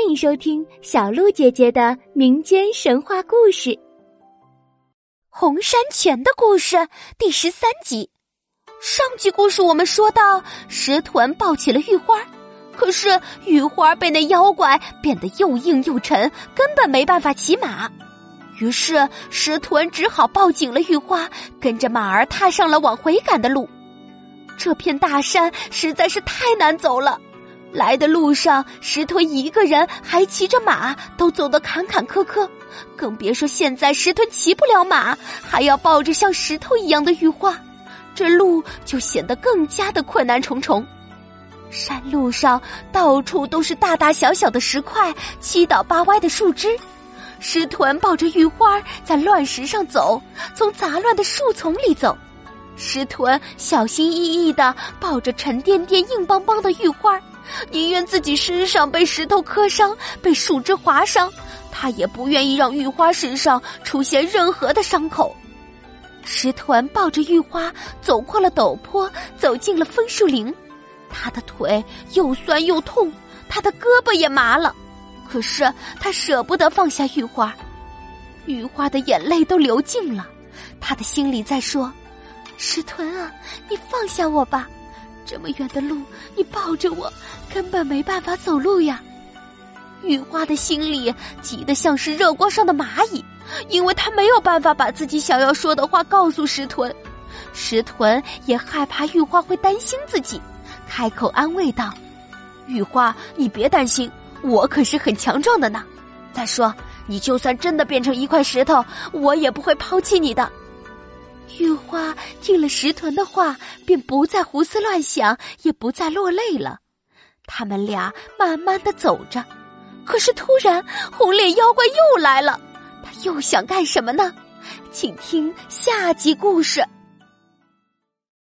欢迎收听小鹿姐姐的民间神话故事《红山泉的故事》第十三集。上集故事我们说到，石豚抱起了玉花，可是玉花被那妖怪变得又硬又沉，根本没办法骑马。于是石豚只好抱紧了玉花，跟着马儿踏上了往回赶的路。这片大山实在是太难走了。来的路上，石豚一个人还骑着马，都走得坎坎坷坷，更别说现在石豚骑不了马，还要抱着像石头一样的玉花，这路就显得更加的困难重重。山路上到处都是大大小小的石块，七倒八歪的树枝，石豚抱着玉花在乱石上走，从杂乱的树丛里走。石豚小心翼翼的抱着沉甸甸、硬邦邦的玉花。宁愿自己身上被石头磕伤、被树枝划伤，他也不愿意让玉花身上出现任何的伤口。石豚抱着玉花走过了陡坡，走进了枫树林。他的腿又酸又痛，他的胳膊也麻了。可是他舍不得放下玉花，玉花的眼泪都流尽了。他的心里在说：“石豚啊，你放下我吧。”这么远的路，你抱着我，根本没办法走路呀！玉花的心里急得像是热锅上的蚂蚁，因为他没有办法把自己想要说的话告诉石豚。石豚也害怕玉花会担心自己，开口安慰道：“玉花，你别担心，我可是很强壮的呢。再说，你就算真的变成一块石头，我也不会抛弃你的。”玉花听了石豚的话，便不再胡思乱想，也不再落泪了。他们俩慢慢的走着，可是突然红脸妖怪又来了，他又想干什么呢？请听下集故事。